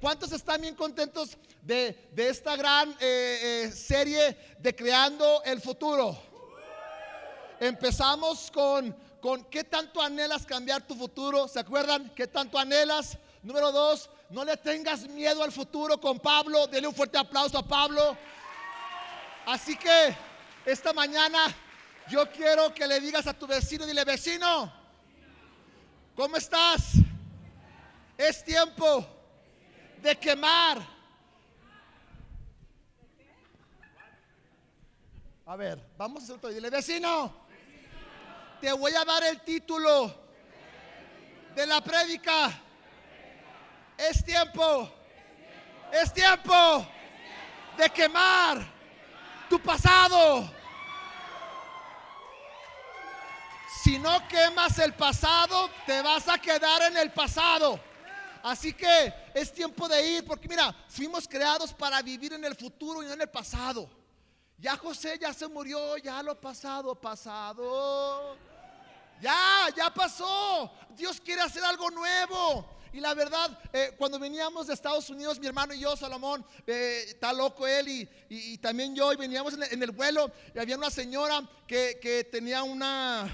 ¿Cuántos están bien contentos de, de esta gran eh, eh, serie de Creando el Futuro? Empezamos con, con ¿qué tanto anhelas cambiar tu futuro? ¿Se acuerdan? ¿Qué tanto anhelas? Número dos, no le tengas miedo al futuro con Pablo. Dele un fuerte aplauso a Pablo. Así que esta mañana yo quiero que le digas a tu vecino, dile vecino, ¿cómo estás? Es tiempo de quemar. A ver, vamos a hacer otro. Dile, vecino, te voy a dar el título de la prédica. Es tiempo, es tiempo de quemar tu pasado. Si no quemas el pasado, te vas a quedar en el pasado. Así que es tiempo de ir, porque mira, fuimos creados para vivir en el futuro y no en el pasado. Ya José ya se murió, ya lo pasado, pasado. Ya, ya pasó. Dios quiere hacer algo nuevo. Y la verdad, eh, cuando veníamos de Estados Unidos, mi hermano y yo, Salomón, eh, está loco él y, y, también yo, y veníamos en el, vuelo y había una señora que, que tenía una,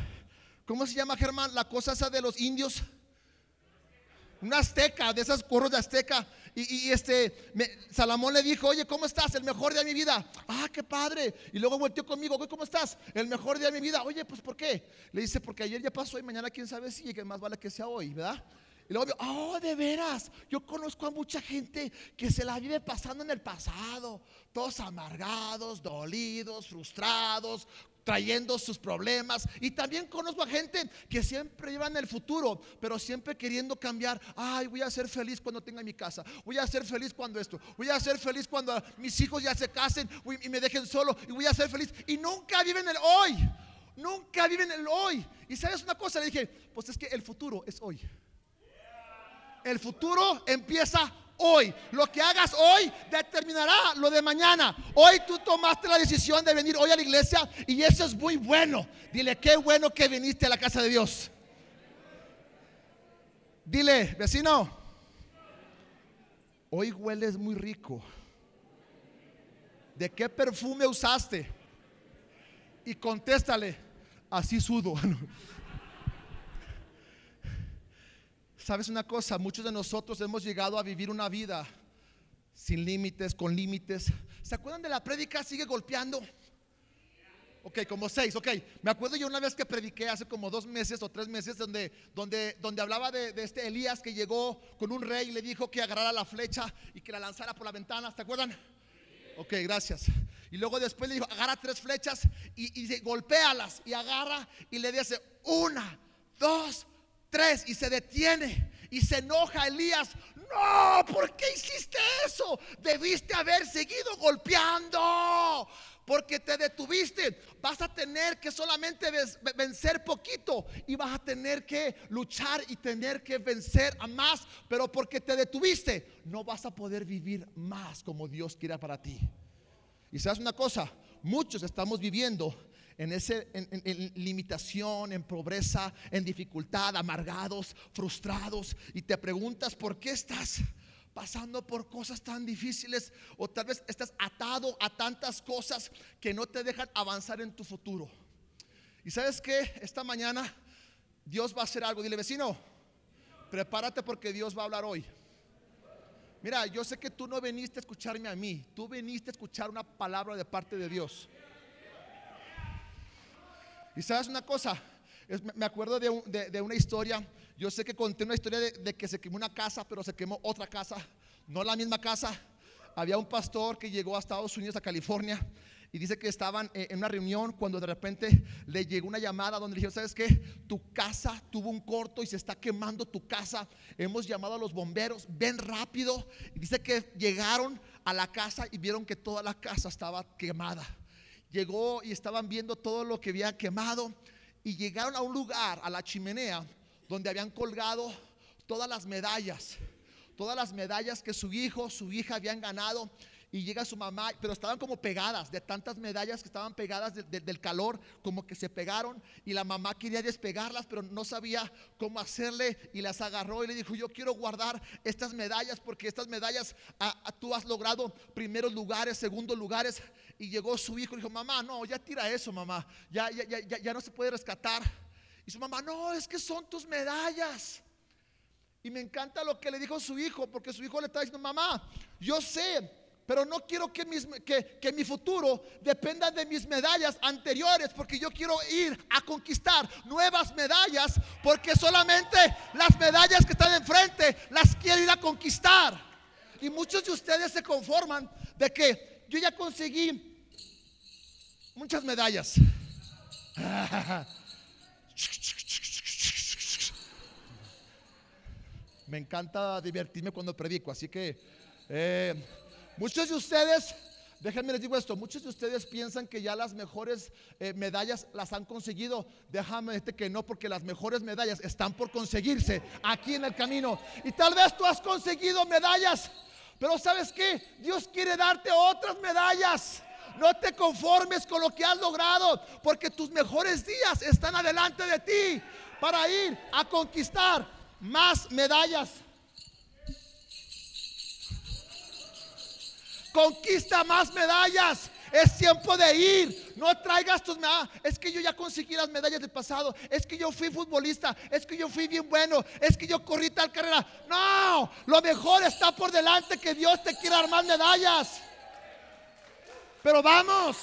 ¿cómo se llama Germán? La cosa esa de los indios una azteca, de esas curros de azteca. Y, este, me, Salomón le dijo, oye, ¿cómo estás? El mejor día de mi vida. Ah, qué padre. Y luego volteó conmigo, ¿cómo estás? El mejor día de mi vida. Oye, pues ¿por qué? Le dice, porque ayer ya pasó y mañana quién sabe si, y que más vale que sea hoy, ¿verdad? Y luego, oh, de veras, yo conozco a mucha gente que se la vive pasando en el pasado, todos amargados, dolidos, frustrados, trayendo sus problemas. Y también conozco a gente que siempre lleva en el futuro, pero siempre queriendo cambiar. Ay, voy a ser feliz cuando tenga mi casa. Voy a ser feliz cuando esto. Voy a ser feliz cuando mis hijos ya se casen y me dejen solo. Y voy a ser feliz. Y nunca viven el hoy. Nunca viven el hoy. Y sabes una cosa, le dije, pues es que el futuro es hoy. El futuro empieza hoy. Lo que hagas hoy determinará lo de mañana. Hoy tú tomaste la decisión de venir hoy a la iglesia y eso es muy bueno. Dile, qué bueno que viniste a la casa de Dios. Dile, vecino, hoy hueles muy rico. ¿De qué perfume usaste? Y contéstale, así sudo. ¿Sabes una cosa? Muchos de nosotros hemos llegado a vivir una vida sin límites, con límites. ¿Se acuerdan de la prédica? Sigue golpeando. Ok, como seis, ok. Me acuerdo yo una vez que prediqué hace como dos meses o tres meses donde, donde, donde hablaba de, de, este Elías que llegó con un rey y le dijo que agarrara la flecha y que la lanzara por la ventana. ¿Se acuerdan? Ok, gracias. Y luego después le dijo, agarra tres flechas y, y golpéalas y agarra y le dice, una, dos, y se detiene y se enoja Elías. No, ¿por qué hiciste eso? Debiste haber seguido golpeando. Porque te detuviste, vas a tener que solamente vencer poquito y vas a tener que luchar y tener que vencer a más. Pero porque te detuviste, no vas a poder vivir más como Dios quiera para ti. Y sabes una cosa, muchos estamos viviendo en, ese, en, limitación, en pobreza, en dificultad, amargados, frustrados, y te preguntas por qué estás pasando por cosas tan difíciles o tal vez estás atado a tantas cosas que no te dejan avanzar en tu futuro. Y sabes que esta mañana Dios va a hacer algo. Dile vecino, prepárate porque Dios va a hablar hoy. Mira, yo sé que tú no veniste a escucharme a mí, tú veniste a escuchar una palabra de parte de Dios. Y sabes una cosa, me acuerdo de, un, de, de, una historia, yo sé que conté una historia de, que se quemó una casa, pero se quemó otra casa, no la misma casa. Había un pastor que llegó a Estados Unidos, a California, y dice que estaban en una reunión cuando de repente le llegó una llamada donde le dijeron, ¿sabes qué? Tu casa tuvo un corto y se está quemando tu casa. Hemos llamado a los bomberos, ven rápido. Dice que llegaron a la casa y vieron que toda la casa estaba quemada llegó y estaban viendo todo lo que había quemado y llegaron a un lugar, a la chimenea, donde habían colgado todas las medallas, todas las medallas que su hijo, su hija habían ganado. Y llega su mamá, pero estaban como pegadas, de tantas medallas que estaban pegadas del calor, como que se pegaron y la mamá quería despegarlas, pero no sabía cómo hacerle y las agarró y le dijo, yo quiero guardar estas medallas porque estas medallas tú has logrado primeros lugares, segundos lugares. Y llegó su hijo y dijo, mamá, no, ya tira eso, mamá, ya, ya, ya, ya no se puede rescatar. Y su mamá, no, es que son tus medallas. Y me encanta lo que le dijo su hijo, porque su hijo le está diciendo, mamá, yo sé pero no quiero que, mi futuro dependa de mis medallas anteriores, porque yo quiero ir a conquistar nuevas medallas, porque solamente las medallas que están enfrente las quiero ir a conquistar. Y muchos de ustedes se conforman de que yo ya conseguí muchas medallas. Me encanta divertirme cuando predico, así que... Eh, Muchos de ustedes, déjenme les digo esto, muchos de ustedes piensan que ya las mejores eh, medallas las han conseguido. Déjame decirte que no, porque las mejores medallas están por conseguirse aquí en el camino. Y tal vez tú has conseguido medallas, pero ¿sabes qué? Dios quiere darte otras medallas. No te conformes con lo que has logrado, porque tus mejores días están adelante de ti para ir a conquistar más medallas. Conquista más medallas. Es tiempo de ir. No traigas tus medallas. Es que yo ya conseguí las medallas del pasado. Es que yo fui futbolista. Es que yo fui bien bueno. Es que yo corrí tal carrera. No, lo mejor está por delante que Dios te quiera armar medallas. Pero vamos.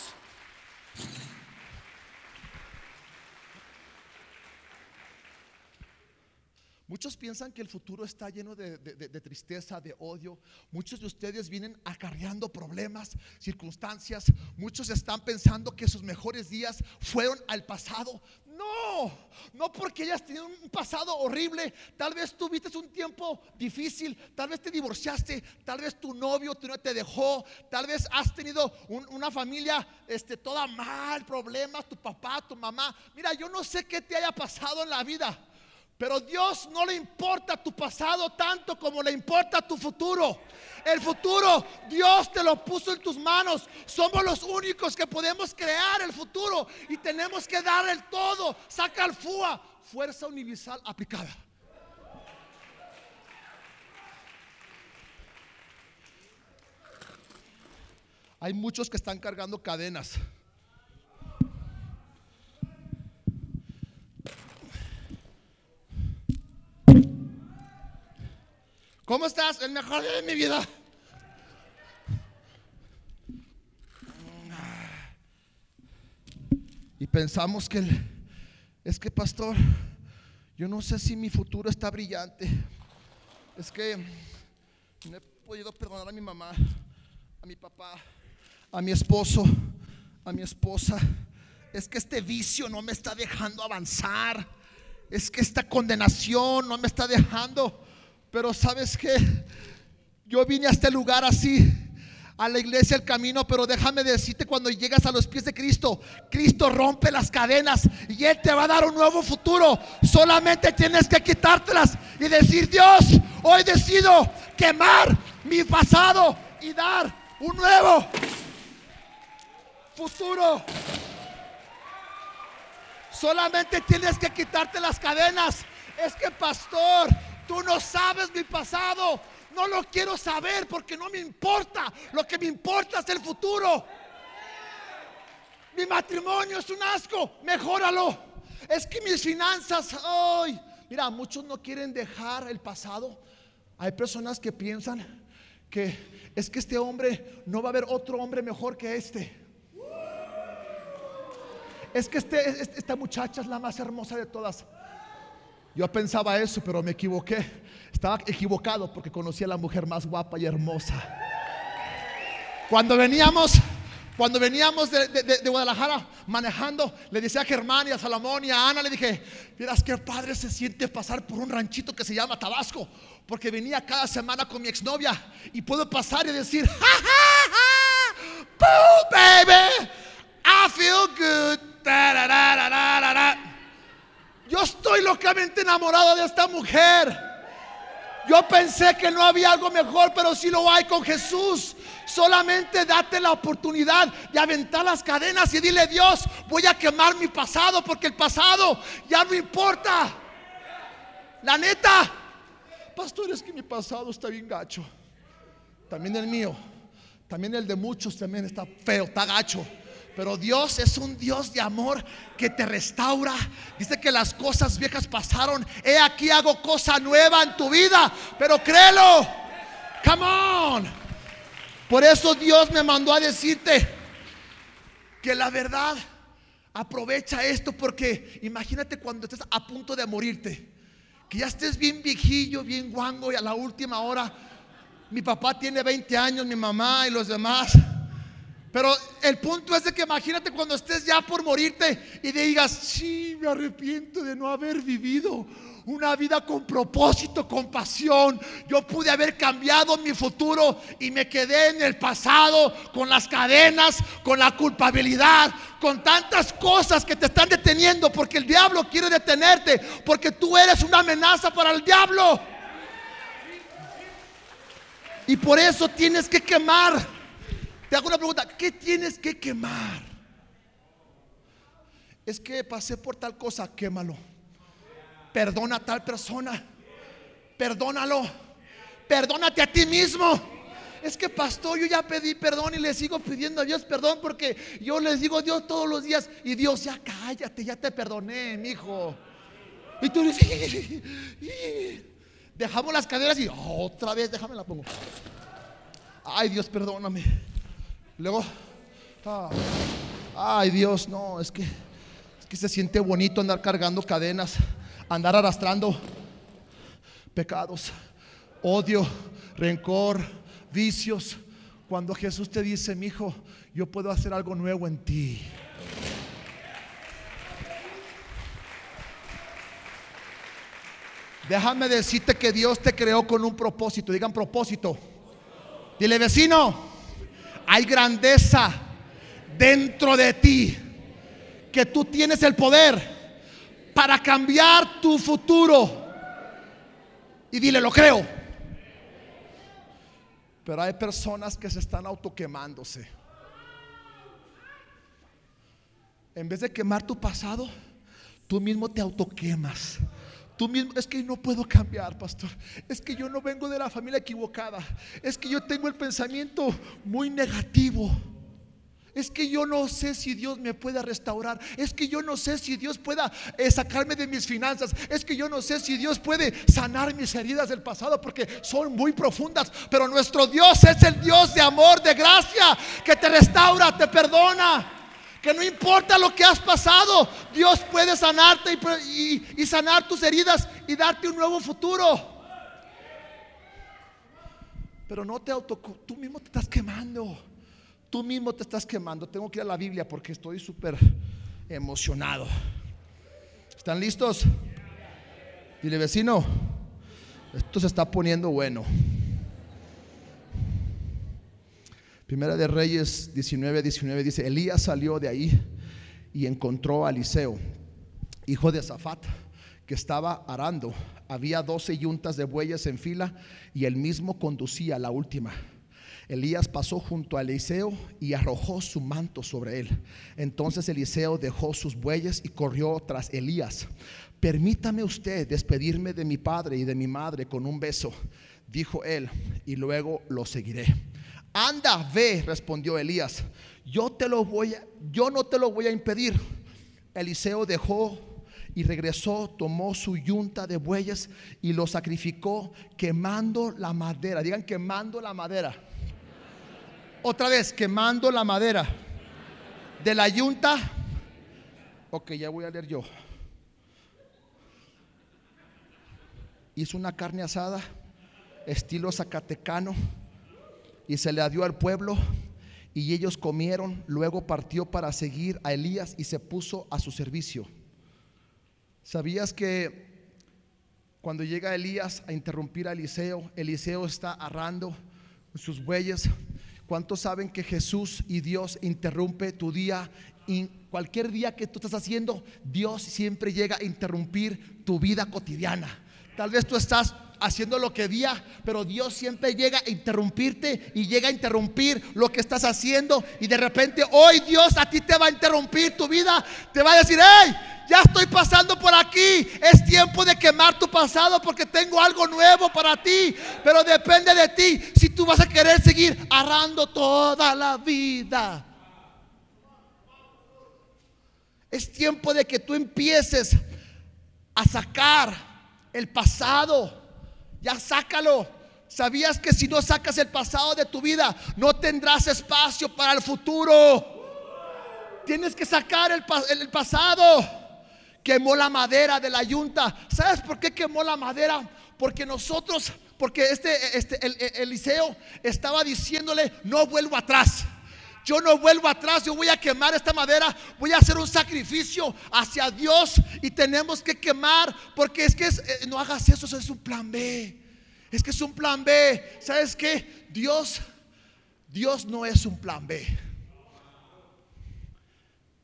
Muchos piensan que el futuro está lleno de, tristeza, de odio. Muchos de ustedes vienen acarreando problemas, circunstancias. Muchos están pensando que sus mejores días fueron al pasado. No, no porque hayas tenido un pasado horrible. Tal vez tuviste un tiempo difícil. Tal vez te divorciaste. Tal vez tu novio te dejó. Tal vez has tenido una familia este, toda mal, problemas. Tu papá, tu mamá. Mira, yo no sé qué te haya pasado en la vida. Pero Dios no le importa tu pasado tanto como le importa tu futuro. El futuro Dios te lo puso en tus manos. Somos los únicos que podemos crear el futuro y tenemos que dar el todo. Saca el FUA, fuerza universal aplicada. Hay muchos que están cargando cadenas. ¿Cómo estás? El mejor día de mi vida. Y pensamos que es que pastor, yo no sé si mi futuro está brillante. Es que no he podido perdonar a mi mamá, a mi papá, a mi esposo, a mi esposa. Es que este vicio no me está dejando avanzar. Es que esta condenación no me está dejando pero sabes que yo vine a este lugar así, a la iglesia el camino, pero déjame decirte cuando llegas a los pies de Cristo, Cristo rompe las cadenas y Él te va a dar un nuevo futuro. Solamente tienes que quitártelas y decir, Dios, hoy decido quemar mi pasado y dar un nuevo futuro. Solamente tienes que quitarte las cadenas. Es que, pastor, Tú no sabes mi pasado. No lo quiero saber porque no me importa. Lo que me importa es el futuro. Mi matrimonio es un asco. Mejóralo. Es que mis finanzas, ay, mira, muchos no quieren dejar el pasado. Hay personas que piensan que es que este hombre no va a haber otro hombre mejor que este. Es que este, esta muchacha es la más hermosa de todas. Yo pensaba eso, pero me equivoqué. Estaba equivocado porque conocí a la mujer más guapa y hermosa. Cuando veníamos, cuando veníamos de, Guadalajara manejando, le decía a Germán y a Salomón y a Ana, le dije, miras qué padre se siente pasar por un ranchito que se llama Tabasco, porque venía cada semana con mi exnovia y puedo pasar y decir, ja, ja, baby, I feel good. Yo estoy locamente enamorado de esta mujer. Yo pensé que no había algo mejor, pero sí lo hay con Jesús. Solamente date la oportunidad de aventar las cadenas y dile, Dios, voy a quemar mi pasado porque el pasado ya no importa. La neta, pastor, es que mi pasado está bien gacho. También el mío, también el de muchos también está feo, está gacho. Pero Dios es un Dios de amor que te restaura. Dice que las cosas viejas pasaron. He aquí hago cosa nueva en tu vida. Pero créelo. Come on. Por eso Dios me mandó a decirte que la verdad aprovecha esto porque imagínate cuando estés a punto de morirte. Que ya estés bien viejillo, bien guango y a la última hora mi papá tiene 20 años, mi mamá y los demás pero el punto es de que imagínate cuando estés ya por morirte y digas, sí, me arrepiento de no haber vivido una vida con propósito, con pasión. Yo pude haber cambiado mi futuro y me quedé en el pasado con las cadenas, con la culpabilidad, con tantas cosas que te están deteniendo porque el diablo quiere detenerte, porque tú eres una amenaza para el diablo. Y por eso tienes que quemar te hago una pregunta, ¿qué tienes que quemar? Es que pasé por tal cosa, quémalo. Perdona a tal persona. Perdónalo. Perdónate a ti mismo. Es que pastor, yo ya pedí perdón y le sigo pidiendo a Dios perdón porque yo les digo a Dios todos los días y Dios, ya cállate, ya te perdoné, mi hijo. Y tú dices, dejamos las caderas y otra vez, déjame la pongo. Ay, Dios, perdóname. Luego, ah, ay Dios, no, es que, es que se siente bonito andar cargando cadenas, andar arrastrando pecados, odio, rencor, vicios. Cuando Jesús te dice, mi hijo, yo puedo hacer algo nuevo en ti. Déjame decirte que Dios te creó con un propósito. Digan propósito. Dile vecino, hay grandeza dentro de ti, que tú tienes el poder para cambiar tu futuro. Y dile, lo creo. Pero hay personas que se están autoquemándose. En vez de quemar tu pasado, tú mismo te autoquemas. Mismo, es que no puedo cambiar, pastor. Es que yo no vengo de la familia equivocada. Es que yo tengo el pensamiento muy negativo. Es que yo no sé si Dios me pueda restaurar. Es que yo no sé si Dios pueda eh, sacarme de mis finanzas. Es que yo no sé si Dios puede sanar mis heridas del pasado porque son muy profundas. Pero nuestro Dios es el Dios de amor, de gracia, que te restaura, te perdona. Que no importa lo que has pasado, Dios puede sanarte y, sanar tus heridas y darte un nuevo futuro. Pero no te auto, tú mismo te estás quemando. Tú mismo te estás quemando. Tengo que ir a la Biblia porque estoy súper emocionado. ¿Están listos? Dile vecino, esto se está poniendo bueno. Primera de Reyes 19, 19 dice, Elías salió de ahí y encontró a Eliseo, hijo de Zafat, que estaba arando. Había doce yuntas de bueyes en fila y él mismo conducía la última. Elías pasó junto a Eliseo y arrojó su manto sobre él. Entonces Eliseo dejó sus bueyes y corrió tras Elías. Permítame usted despedirme de mi padre y de mi madre con un beso, dijo él, y luego lo seguiré. Anda, ve, respondió Elías. Yo te lo voy a, yo no te lo voy a impedir. Eliseo dejó y regresó, tomó su yunta de bueyes y lo sacrificó quemando la madera. Digan quemando la madera. Otra vez, quemando la madera. De la yunta. Ok, ya voy a leer yo. Hizo una carne asada, estilo zacatecano y se le dio al pueblo y ellos comieron. Luego partió para seguir a Elías y se puso a su servicio. ¿Sabías que cuando llega Elías a interrumpir a Eliseo, Eliseo está arrando sus bueyes? ¿Cuántos saben que Jesús y Dios interrumpe tu día? Y cualquier día que tú estás haciendo, Dios siempre llega a interrumpir tu vida cotidiana. Tal vez tú estás haciendo lo que día, pero Dios siempre llega a interrumpirte y llega a interrumpir lo que estás haciendo y de repente hoy Dios a ti te va a interrumpir tu vida, te va a decir, hey, ya estoy pasando por aquí, es tiempo de quemar tu pasado porque tengo algo nuevo para ti, pero depende de ti si tú vas a querer seguir arrando toda la vida. Es tiempo de que tú empieces a sacar el pasado. Ya sácalo. ¿Sabías que si no sacas el pasado de tu vida, no tendrás espacio para el futuro? Tienes que sacar el, pasado. Quemó la madera de la yunta. ¿Sabes por qué quemó la madera? Porque nosotros, porque este, este Eliseo estaba diciéndole, no vuelvo atrás. Yo no vuelvo atrás, yo voy a quemar esta madera, voy a hacer un sacrificio hacia Dios y tenemos que quemar, porque es que eh, no hagas eso, eso es un plan B. Es que es un plan B. ¿Sabes qué? Dios, Dios no es un plan B.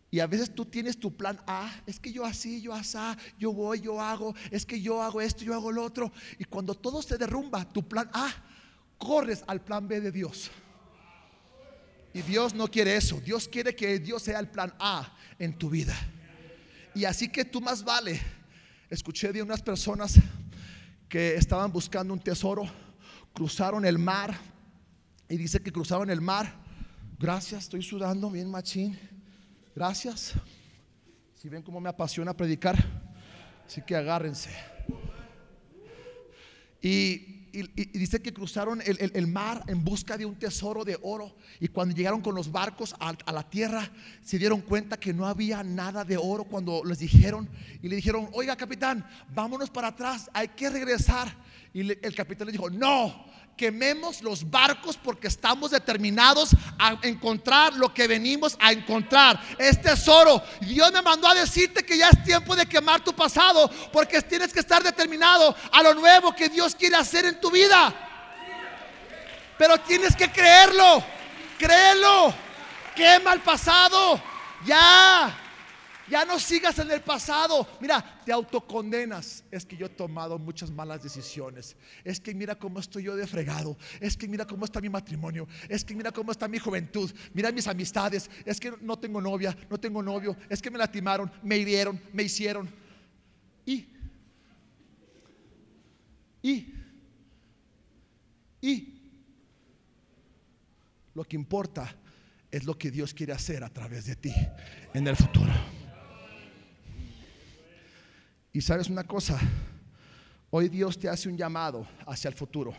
Y a veces tú tienes tu plan A, es que yo así, yo así, yo voy, yo hago, es que yo hago esto, yo hago lo otro. Y cuando todo se derrumba, tu plan A, corres al plan B de Dios. Y Dios no quiere eso. Dios quiere que Dios sea el plan A en tu vida. Y así que tú más vale. Escuché de unas personas que estaban buscando un tesoro, cruzaron el mar y dice que cruzaron el mar. Gracias, estoy sudando bien machín. Gracias. Si ven cómo me apasiona predicar, así que agárrense. Y y, dice que cruzaron el, mar en busca de un tesoro de oro. Y cuando llegaron con los barcos a, la tierra, se dieron cuenta que no había nada de oro cuando les dijeron. Y le dijeron, oiga capitán, vámonos para atrás, hay que regresar. Y el capitán le dijo, no, quememos los barcos porque estamos determinados a encontrar lo que venimos a encontrar. Es tesoro. Dios me mandó a decirte que ya es tiempo de quemar tu pasado porque tienes que estar determinado a lo nuevo que Dios quiere hacer en tu vida. Pero tienes que creerlo. Créelo. Quema el pasado. Ya. Ya no sigas en el pasado. Mira, te autocondenas. Es que yo he tomado muchas malas decisiones. Es que mira cómo estoy yo de fregado. Es que mira cómo está mi matrimonio. Es que mira cómo está mi juventud. Mira mis amistades. Es que no tengo novia, no tengo novio. Es que me lastimaron, me hirieron, me hicieron. Y, y, y, lo que importa es lo que Dios quiere hacer a través de ti en el futuro. Y sabes una cosa, hoy Dios te hace un llamado hacia el futuro.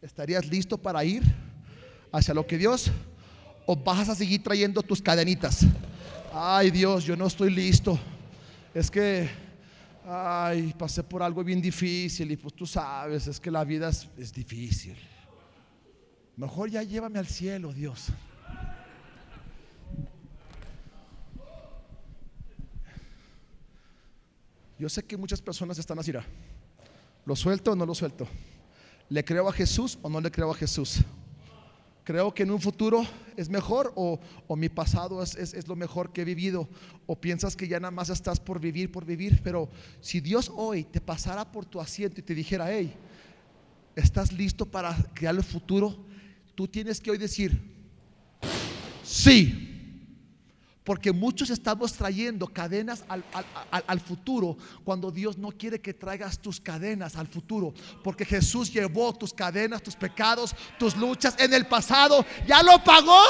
¿Estarías listo para ir hacia lo que Dios o vas a seguir trayendo tus cadenitas? Ay Dios, yo no estoy listo. Es que, ay, pasé por algo bien difícil y pues tú sabes, es que la vida es, es difícil. Mejor ya llévame al cielo, Dios. Yo sé que muchas personas están así, ¿lo suelto o no lo suelto? ¿Le creo a Jesús o no le creo a Jesús? ¿Creo que en un futuro es mejor o, mi pasado es, es, lo mejor que he vivido? ¿O piensas que ya nada más estás por vivir, por vivir? Pero si Dios hoy te pasara por tu asiento y te dijera, hey, ¿estás listo para crear el futuro? Tú tienes que hoy decir, sí. Porque muchos estamos trayendo cadenas al, futuro cuando Dios no quiere que traigas tus cadenas al futuro. Porque Jesús llevó tus cadenas, tus pecados, tus luchas en el pasado. Ya lo pagó.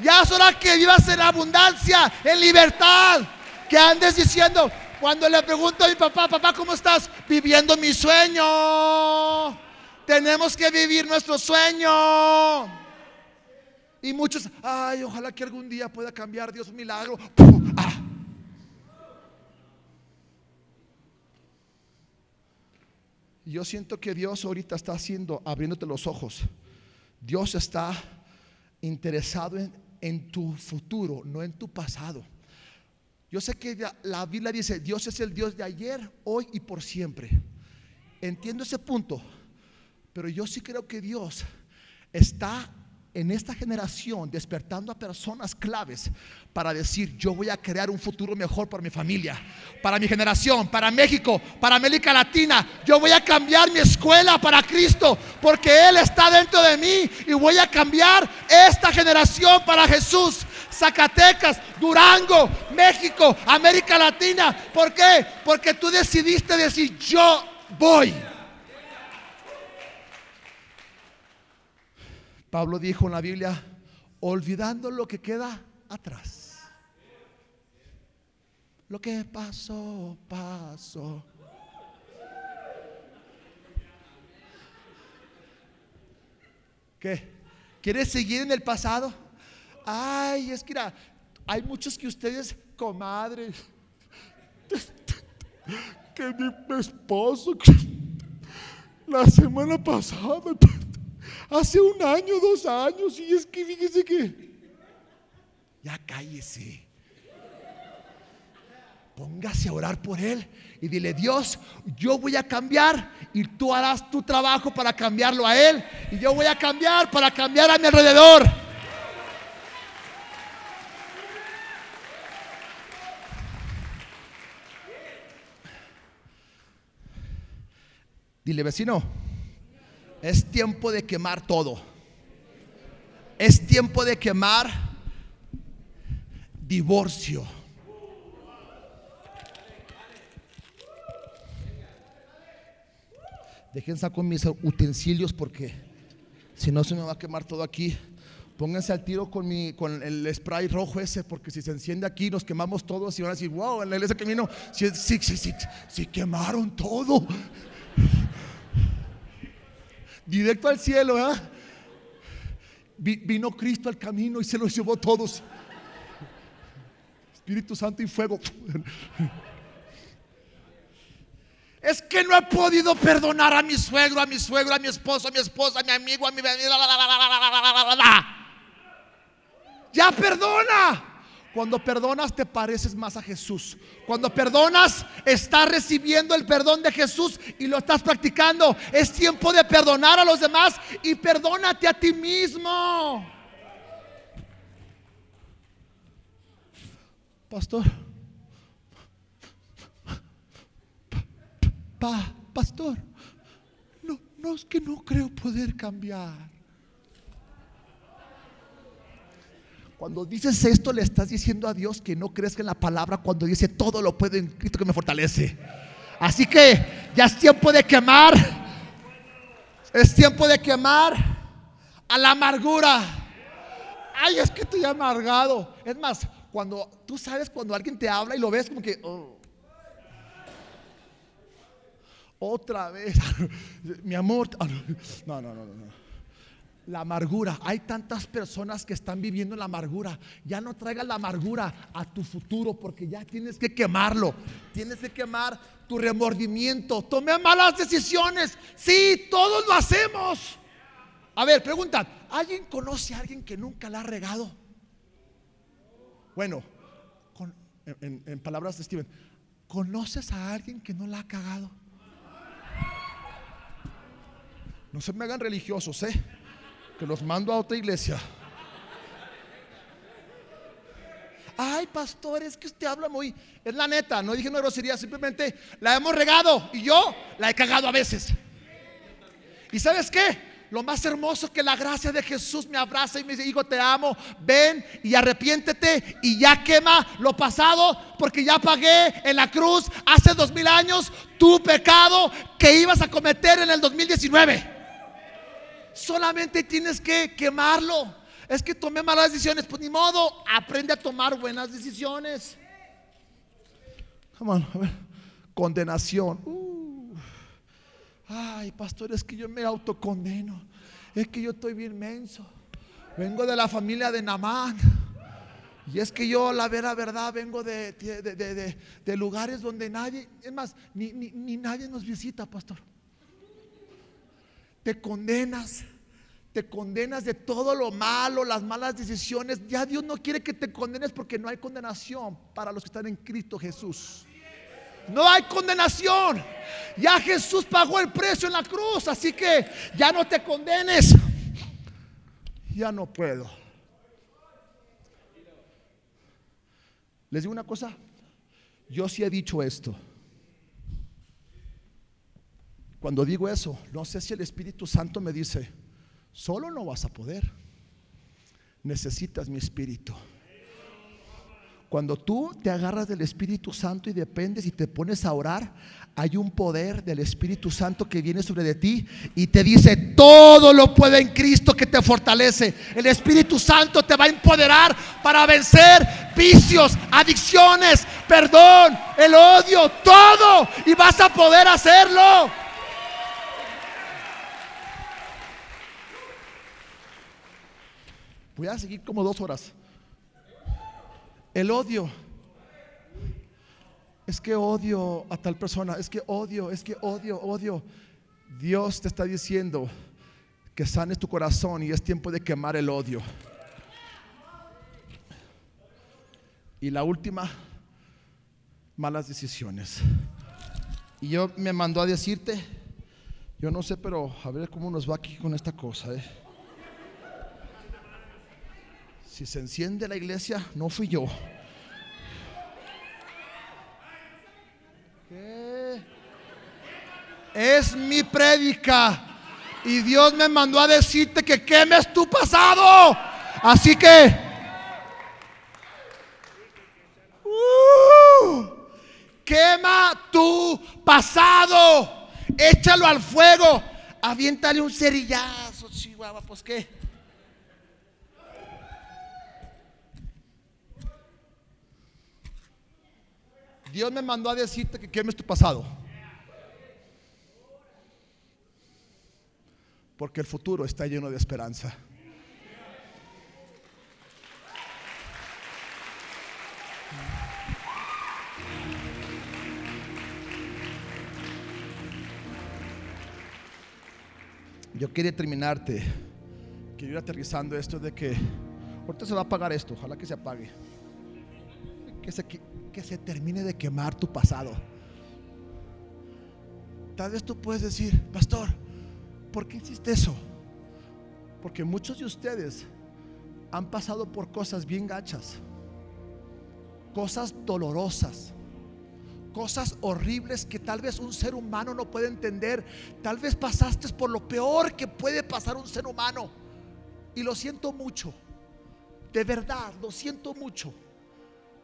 Ya es hora que vivas en abundancia, en libertad. Que andes diciendo, cuando le pregunto a mi papá, papá, ¿cómo estás? Viviendo mi sueño. Tenemos que vivir nuestro sueño. Y muchos, ay, ojalá que algún día pueda cambiar Dios un milagro. Ah. Yo siento que Dios ahorita está haciendo, abriéndote los ojos. Dios está interesado en, en tu futuro, no en tu pasado. Yo sé que la Biblia dice, Dios es el Dios de ayer, hoy y por siempre. Entiendo ese punto, pero yo sí creo que Dios está en esta generación despertando a personas claves para decir, yo voy a crear un futuro mejor para mi familia, para mi generación, para México, para América Latina. Yo voy a cambiar mi escuela para Cristo, porque Él está dentro de mí y voy a cambiar esta generación para Jesús. Zacatecas, Durango, México, América Latina. ¿Por qué? Porque tú decidiste decir, yo voy. Pablo dijo en la Biblia, olvidando lo que queda atrás. Lo que pasó, pasó. ¿Qué? ¿Quieres seguir en el pasado? Ay, es que mira, hay muchos que ustedes, comadres, que mi esposo, la semana pasada, hace un año, dos años, y es que fíjese que, ya cállese. Póngase a orar por él y dile, Dios, yo voy a cambiar y tú harás tu trabajo para cambiarlo a él y yo voy a cambiar para cambiar a mi alrededor. Dile, vecino, es tiempo de quemar todo. Es tiempo de quemar divorcio. Dejen saco mis utensilios porque si no se me va a quemar todo aquí. Pónganse al tiro con, mi, con el spray rojo ese, porque si se enciende aquí nos quemamos todos y van a decir, wow, en la iglesia camino, si, si, si, si quemaron todo directo al cielo, ¿eh? Vino Cristo al camino y se los llevó todos. Espíritu Santo y fuego. Es que no he podido perdonar a mi suegro, a mi suegro, a mi esposo, a mi esposa, a mi amigo, a mi Ya perdona. Cuando perdonas te pareces más a Jesús. Cuando perdonas estás recibiendo el perdón de Jesús y lo estás practicando. Es tiempo de perdonar a los demás y perdónate a ti mismo. Pastor. Pa, pastor. No, no es que no creo poder cambiar. Cuando dices esto, le estás diciendo a Dios que no crees en la palabra cuando dice todo lo puedo en Cristo que me fortalece. Así que ya es tiempo de quemar. Es tiempo de quemar a la amargura. Ay, es que estoy amargado. Es más, cuando tú sabes cuando alguien te habla y lo ves como que oh. otra vez, mi amor. No, no, no, no. La amargura. Hay tantas personas que están viviendo la amargura. Ya no traigas la amargura a tu futuro porque ya tienes que quemarlo. Tienes que quemar tu remordimiento. Tomé malas decisiones. Sí, todos lo hacemos. A ver, pregunta. ¿Alguien conoce a alguien que nunca la ha regado? Bueno, en, en palabras de Steven, ¿conoces a alguien que no la ha cagado? No se me hagan religiosos, ¿eh? Que los mando a otra iglesia. Ay, pastor, es que usted habla muy. Es la neta, no dije una grosería, simplemente la hemos regado y yo la he cagado a veces. ¿Y sabes qué? Lo más hermoso que la gracia de Jesús me abraza y me dice, hijo, te amo, ven y arrepiéntete y ya quema lo pasado porque ya pagué en la cruz hace dos mil años tu pecado que ibas a cometer en el 2019. Solamente tienes que quemarlo. Es que tomé malas decisiones. Pues ni modo, aprende a tomar buenas decisiones. Condenación. Uh. Ay, pastor, es que yo me autocondeno. Es que yo estoy bien menso. Vengo de la familia de Namán. Y es que yo, la vera verdad, vengo de, de, lugares donde nadie, es más, ni, ni nadie nos visita, pastor te condenas. Te condenas de todo lo malo, las malas decisiones. Ya Dios no quiere que te condenes porque no hay condenación para los que están en Cristo Jesús. No hay condenación. Ya Jesús pagó el precio en la cruz, así que ya no te condenes. ya no puedo. Les digo una cosa, yo sí he dicho esto. Cuando digo eso, no sé si el Espíritu Santo me dice, solo no vas a poder, necesitas mi Espíritu. Cuando tú te agarras del Espíritu Santo y dependes y te pones a orar, hay un poder del Espíritu Santo que viene sobre de ti y te dice, todo lo puede en Cristo que te fortalece. El Espíritu Santo te va a empoderar para vencer vicios, adicciones, perdón, el odio, todo. Y vas a poder hacerlo. Voy a seguir como dos horas. El odio. Es que odio a tal persona, es que odio, es que odio, odio. Dios te está diciendo que sanes tu corazón y es tiempo de quemar el odio. Y la última, malas decisiones. Y yo me mandó a decirte, yo no sé, pero a ver cómo nos va aquí con esta cosa. ¿eh? Si se enciende la iglesia, no fui yo. Es mi prédica. Y Dios me mandó a decirte que quemes tu pasado. Así que... Uh, quema tu pasado. Échalo al fuego. Aviéntale un cerillazo, chihuahua. Pues qué. Dios me mandó a decirte que quemes tu pasado. Porque el futuro está lleno de esperanza. Yo quería terminarte, quiero ir aterrizando esto de que ahorita se va a apagar esto, ojalá que se apague. Que se, que se termine de quemar tu pasado. Tal vez tú puedes decir, pastor, ¿por qué hiciste eso? Porque muchos de ustedes han pasado por cosas bien gachas, cosas dolorosas, cosas horribles que tal vez un ser humano no puede entender. Tal vez pasaste por lo peor que puede pasar un ser humano. Y lo siento mucho, de verdad, lo siento mucho.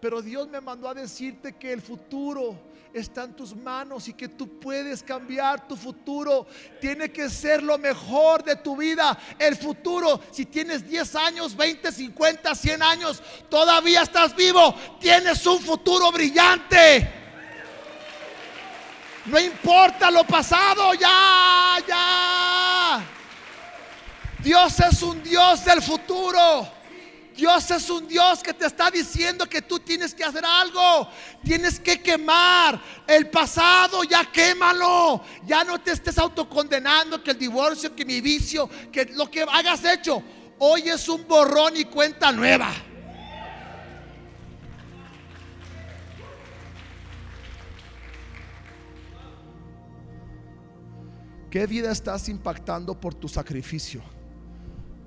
Pero Dios me mandó a decirte que el futuro está en tus manos y que tú puedes cambiar tu futuro. Tiene que ser lo mejor de tu vida. El futuro, si tienes 10 años, 20, 50, 100 años, todavía estás vivo. Tienes un futuro brillante. No importa lo pasado, ya, ya. Dios es un Dios del futuro. Dios es un Dios que te está diciendo que tú tienes que hacer algo. Tienes que quemar el pasado, ya quémalo. Ya no te estés autocondenando que el divorcio, que mi vicio, que lo que hayas hecho. Hoy es un borrón y cuenta nueva. ¿Qué vida estás impactando por tu sacrificio?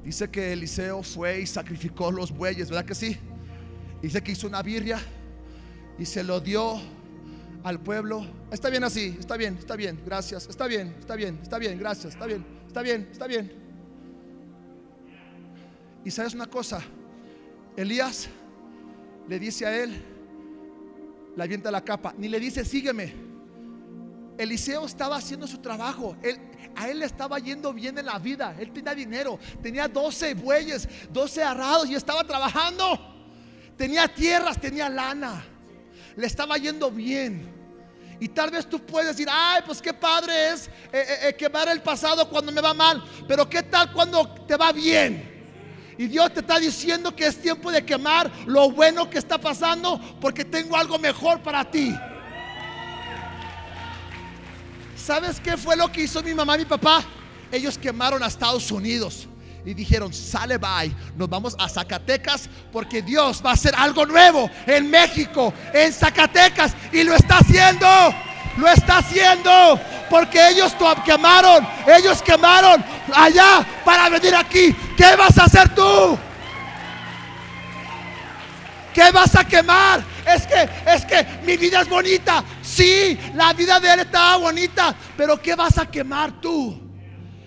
Dice que Eliseo fue y sacrificó los bueyes, ¿verdad que sí? Dice que hizo una birria y se lo dio al pueblo. Está bien así, está bien, está bien, gracias, está bien, está bien, está bien, gracias, está bien, está bien, está bien. Y sabes una cosa, Elías le dice a él, le avienta la capa, ni le dice, sígueme. Eliseo estaba haciendo su trabajo. A él le estaba yendo bien en la vida. Él tenía dinero. Tenía 12 bueyes, 12 arrados y estaba trabajando. Tenía tierras, tenía lana. Le estaba yendo bien. Y tal vez tú puedes decir, ay, pues qué padre es eh, eh, eh, quemar el pasado cuando me va mal. Pero qué tal cuando te va bien. Y Dios te está diciendo que es tiempo de quemar lo bueno que está pasando porque tengo algo mejor para ti. ¿Sabes qué fue lo que hizo mi mamá y mi papá? Ellos quemaron a Estados Unidos y dijeron, sale bye, nos vamos a Zacatecas porque Dios va a hacer algo nuevo en México, en Zacatecas y lo está haciendo, lo está haciendo porque ellos quemaron, ellos quemaron allá para venir aquí. ¿Qué vas a hacer tú? ¿Qué vas a quemar? Es que, es que mi vida es bonita. Sí, la vida de él estaba bonita. Pero ¿qué vas a quemar tú?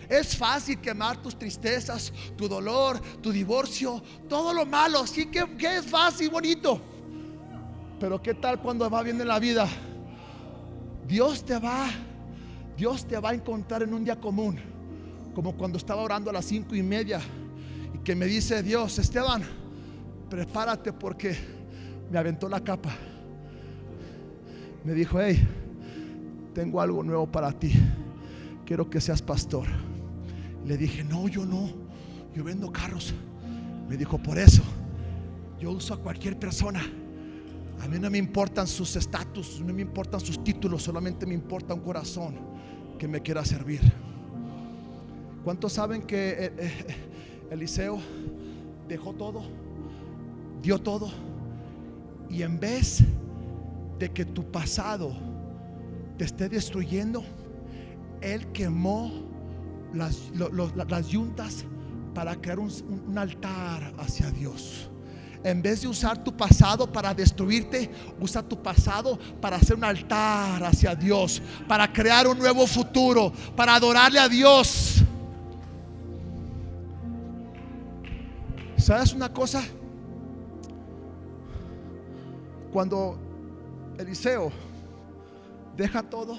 Es fácil quemar tus tristezas, tu dolor, tu divorcio, todo lo malo. Sí que, que es fácil, bonito. Pero ¿qué tal cuando va bien en la vida? Dios te va, Dios te va a encontrar en un día común. Como cuando estaba orando a las cinco y media y que me dice Dios, Esteban, prepárate porque me aventó la capa. Me dijo, hey, tengo algo nuevo para ti. Quiero que seas pastor. Le dije, no, yo no. Yo vendo carros. Me dijo, por eso, yo uso a cualquier persona. A mí no me importan sus estatus, no me importan sus títulos, solamente me importa un corazón que me quiera servir. ¿Cuántos saben que eh, eh, Eliseo dejó todo? dio todo. Y en vez de que tu pasado te esté destruyendo, Él quemó las, yuntas para crear un, un altar hacia Dios. En vez de usar tu pasado para destruirte, usa tu pasado para hacer un altar hacia Dios, para crear un nuevo futuro, para adorarle a Dios. ¿Sabes una cosa? Cuando Eliseo deja todo,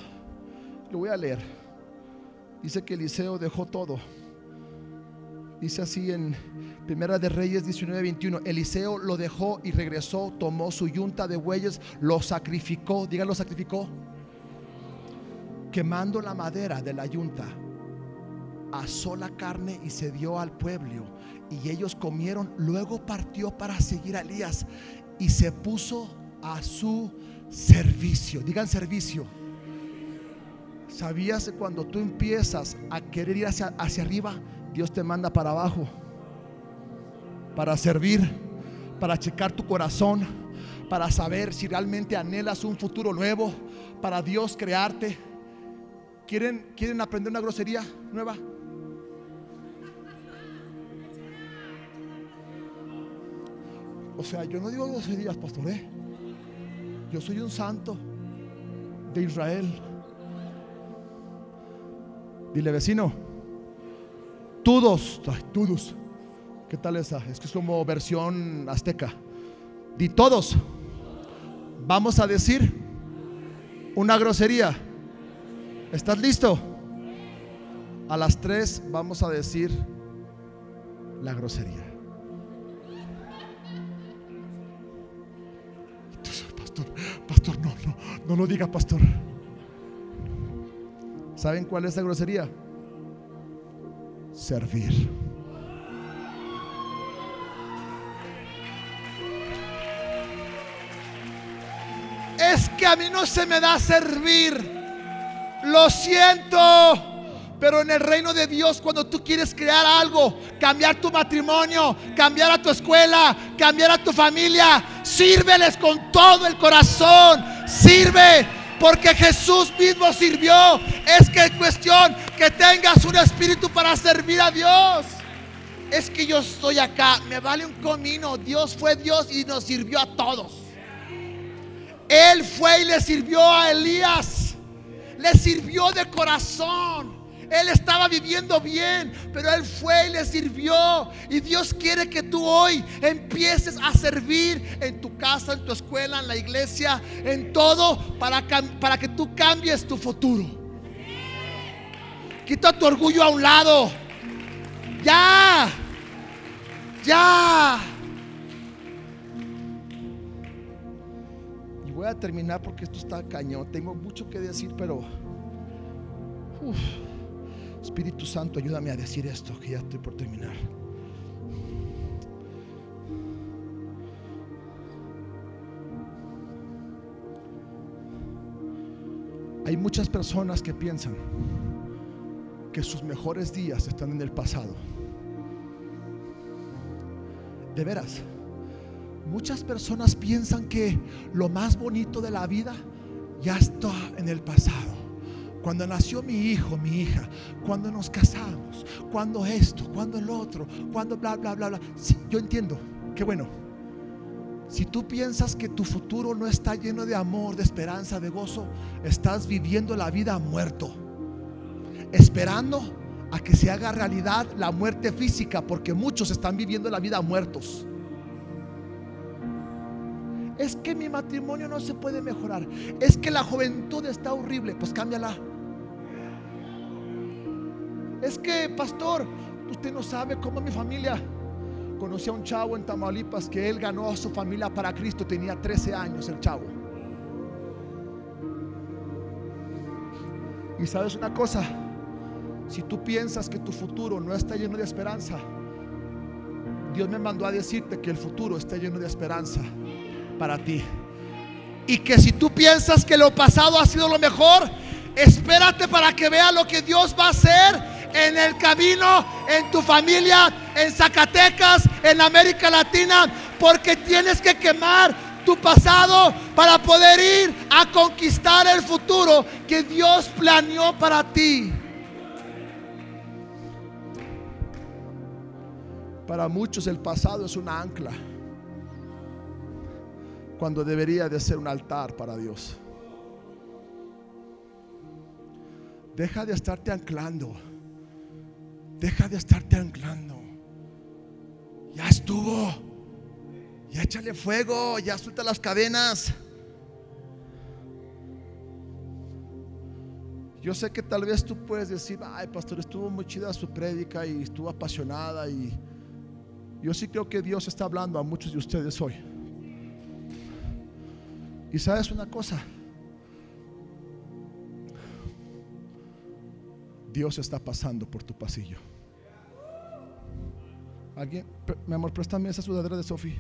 lo voy a leer. Dice que Eliseo dejó todo. Dice así en Primera de Reyes 19:21. Eliseo lo dejó y regresó, tomó su yunta de bueyes, lo sacrificó. Diga, lo sacrificó. Quemando la madera de la yunta, asó la carne y se dio al pueblo. Y ellos comieron. Luego partió para seguir a Elías y se puso a su servicio. Digan servicio. ¿Sabías que cuando tú empiezas a querer ir hacia, hacia arriba, Dios te manda para abajo? Para servir, para checar tu corazón, para saber si realmente anhelas un futuro nuevo, para Dios crearte. ¿Quieren, ¿quieren aprender una grosería nueva? O sea, yo no digo groserías, pastor, ¿eh? Yo soy un santo de Israel. Dile vecino, todos, todos. ¿Qué tal esa? Es que es como versión azteca. Di todos. Vamos a decir una grosería. ¿Estás listo? A las tres vamos a decir la grosería. Pastor, no, no, no lo diga, pastor. ¿Saben cuál es la grosería? Servir. Es que a mí no se me da servir. Lo siento. Pero en el reino de Dios, cuando tú quieres crear algo, cambiar tu matrimonio, cambiar a tu escuela, cambiar a tu familia, sírveles con todo el corazón. Sirve, porque Jesús mismo sirvió. Es que es cuestión que tengas un espíritu para servir a Dios. Es que yo estoy acá, me vale un comino. Dios fue Dios y nos sirvió a todos. Él fue y le sirvió a Elías. Le sirvió de corazón. Él estaba viviendo bien, pero Él fue y le sirvió. Y Dios quiere que tú hoy empieces a servir en tu casa, en tu escuela, en la iglesia, en todo, para, para que tú cambies tu futuro. Quita tu orgullo a un lado. Ya. Ya. Y voy a terminar porque esto está cañón. Tengo mucho que decir, pero... Espíritu Santo, ayúdame a decir esto, que ya estoy por terminar. Hay muchas personas que piensan que sus mejores días están en el pasado. De veras, muchas personas piensan que lo más bonito de la vida ya está en el pasado cuando nació mi hijo, mi hija, cuando nos casamos, cuando esto, cuando el otro, cuando bla, bla, bla, bla. Sí, yo entiendo, qué bueno. Si tú piensas que tu futuro no está lleno de amor, de esperanza, de gozo, estás viviendo la vida muerto, esperando a que se haga realidad la muerte física, porque muchos están viviendo la vida muertos. Es que mi matrimonio no se puede mejorar. Es que la juventud está horrible. Pues cámbiala. Es que, pastor, usted no sabe cómo mi familia. Conocí a un chavo en Tamaulipas que él ganó a su familia para Cristo. Tenía 13 años el chavo. Y sabes una cosa, si tú piensas que tu futuro no está lleno de esperanza, Dios me mandó a decirte que el futuro está lleno de esperanza para ti. Y que si tú piensas que lo pasado ha sido lo mejor, espérate para que vea lo que Dios va a hacer en el camino, en tu familia, en Zacatecas, en América Latina, porque tienes que quemar tu pasado para poder ir a conquistar el futuro que Dios planeó para ti. Para muchos el pasado es una ancla cuando debería de ser un altar para Dios. Deja de estarte anclando. Deja de estarte anclando. Ya estuvo. Ya échale fuego. Ya suelta las cadenas. Yo sé que tal vez tú puedes decir, ay pastor, estuvo muy chida su prédica y estuvo apasionada y yo sí creo que Dios está hablando a muchos de ustedes hoy. Y sabes una cosa, Dios está pasando por tu pasillo. Alguien, mi amor, préstame esa sudadera de Sofía.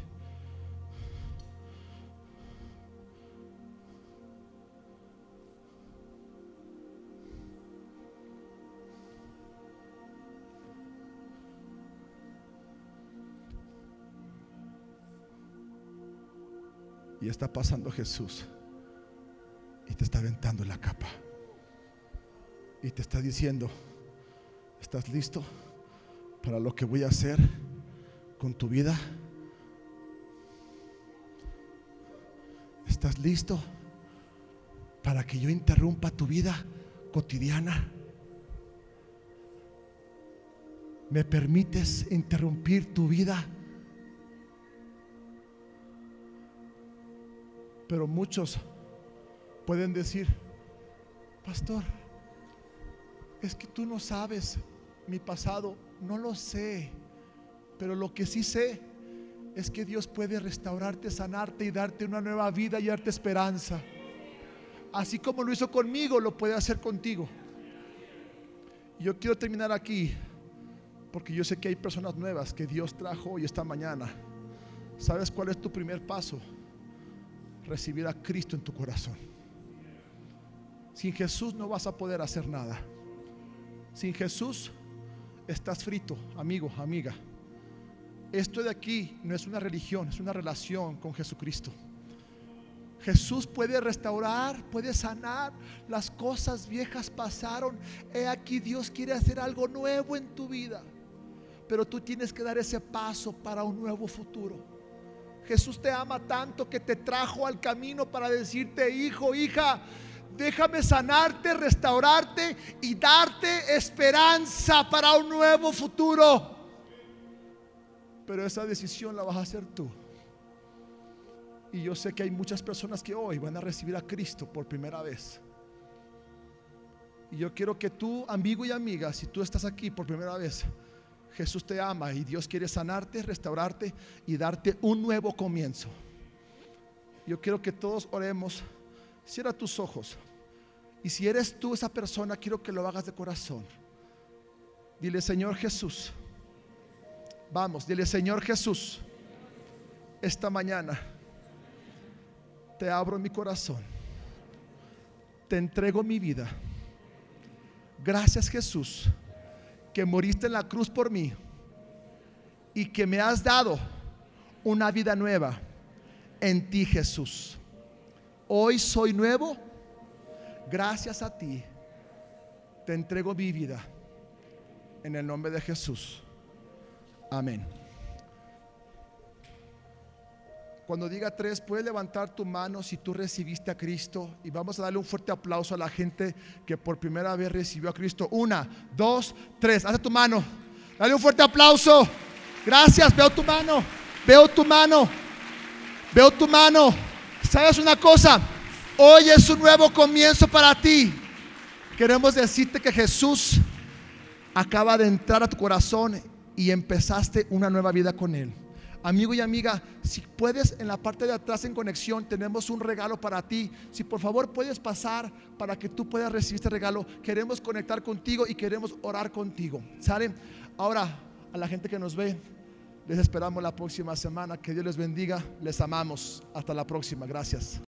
Y está pasando Jesús. Y te está aventando la capa. Y te está diciendo, ¿estás listo para lo que voy a hacer con tu vida? ¿Estás listo para que yo interrumpa tu vida cotidiana? ¿Me permites interrumpir tu vida? Pero muchos pueden decir, pastor, es que tú no sabes mi pasado, no lo sé, pero lo que sí sé es que Dios puede restaurarte, sanarte y darte una nueva vida y darte esperanza. Así como lo hizo conmigo, lo puede hacer contigo. Yo quiero terminar aquí porque yo sé que hay personas nuevas que Dios trajo hoy esta mañana. ¿Sabes cuál es tu primer paso? recibir a Cristo en tu corazón. Sin Jesús no vas a poder hacer nada. Sin Jesús estás frito, amigo, amiga. Esto de aquí no es una religión, es una relación con Jesucristo. Jesús puede restaurar, puede sanar. Las cosas viejas pasaron. He aquí Dios quiere hacer algo nuevo en tu vida. Pero tú tienes que dar ese paso para un nuevo futuro. Jesús te ama tanto que te trajo al camino para decirte, hijo, hija, déjame sanarte, restaurarte y darte esperanza para un nuevo futuro. Pero esa decisión la vas a hacer tú. Y yo sé que hay muchas personas que hoy van a recibir a Cristo por primera vez. Y yo quiero que tú, amigo y amiga, si tú estás aquí por primera vez, Jesús te ama y Dios quiere sanarte, restaurarte y darte un nuevo comienzo. Yo quiero que todos oremos. Cierra tus ojos. Y si eres tú esa persona, quiero que lo hagas de corazón. Dile, Señor Jesús. Vamos, dile, Señor Jesús. Esta mañana te abro mi corazón. Te entrego mi vida. Gracias Jesús que moriste en la cruz por mí y que me has dado una vida nueva en ti, Jesús. Hoy soy nuevo, gracias a ti. Te entrego mi vida. En el nombre de Jesús. Amén. Cuando diga tres, puedes levantar tu mano si tú recibiste a Cristo y vamos a darle un fuerte aplauso a la gente que por primera vez recibió a Cristo. Una, dos, tres. Haz tu mano. Dale un fuerte aplauso. Gracias. Veo tu mano. Veo tu mano. Veo tu mano. ¿Sabes una cosa? Hoy es un nuevo comienzo para ti. Queremos decirte que Jesús acaba de entrar a tu corazón y empezaste una nueva vida con Él. Amigo y amiga, si puedes en la parte de atrás en conexión, tenemos un regalo para ti. Si por favor puedes pasar para que tú puedas recibir este regalo, queremos conectar contigo y queremos orar contigo. ¿Sale? Ahora, a la gente que nos ve, les esperamos la próxima semana. Que Dios les bendiga. Les amamos. Hasta la próxima. Gracias.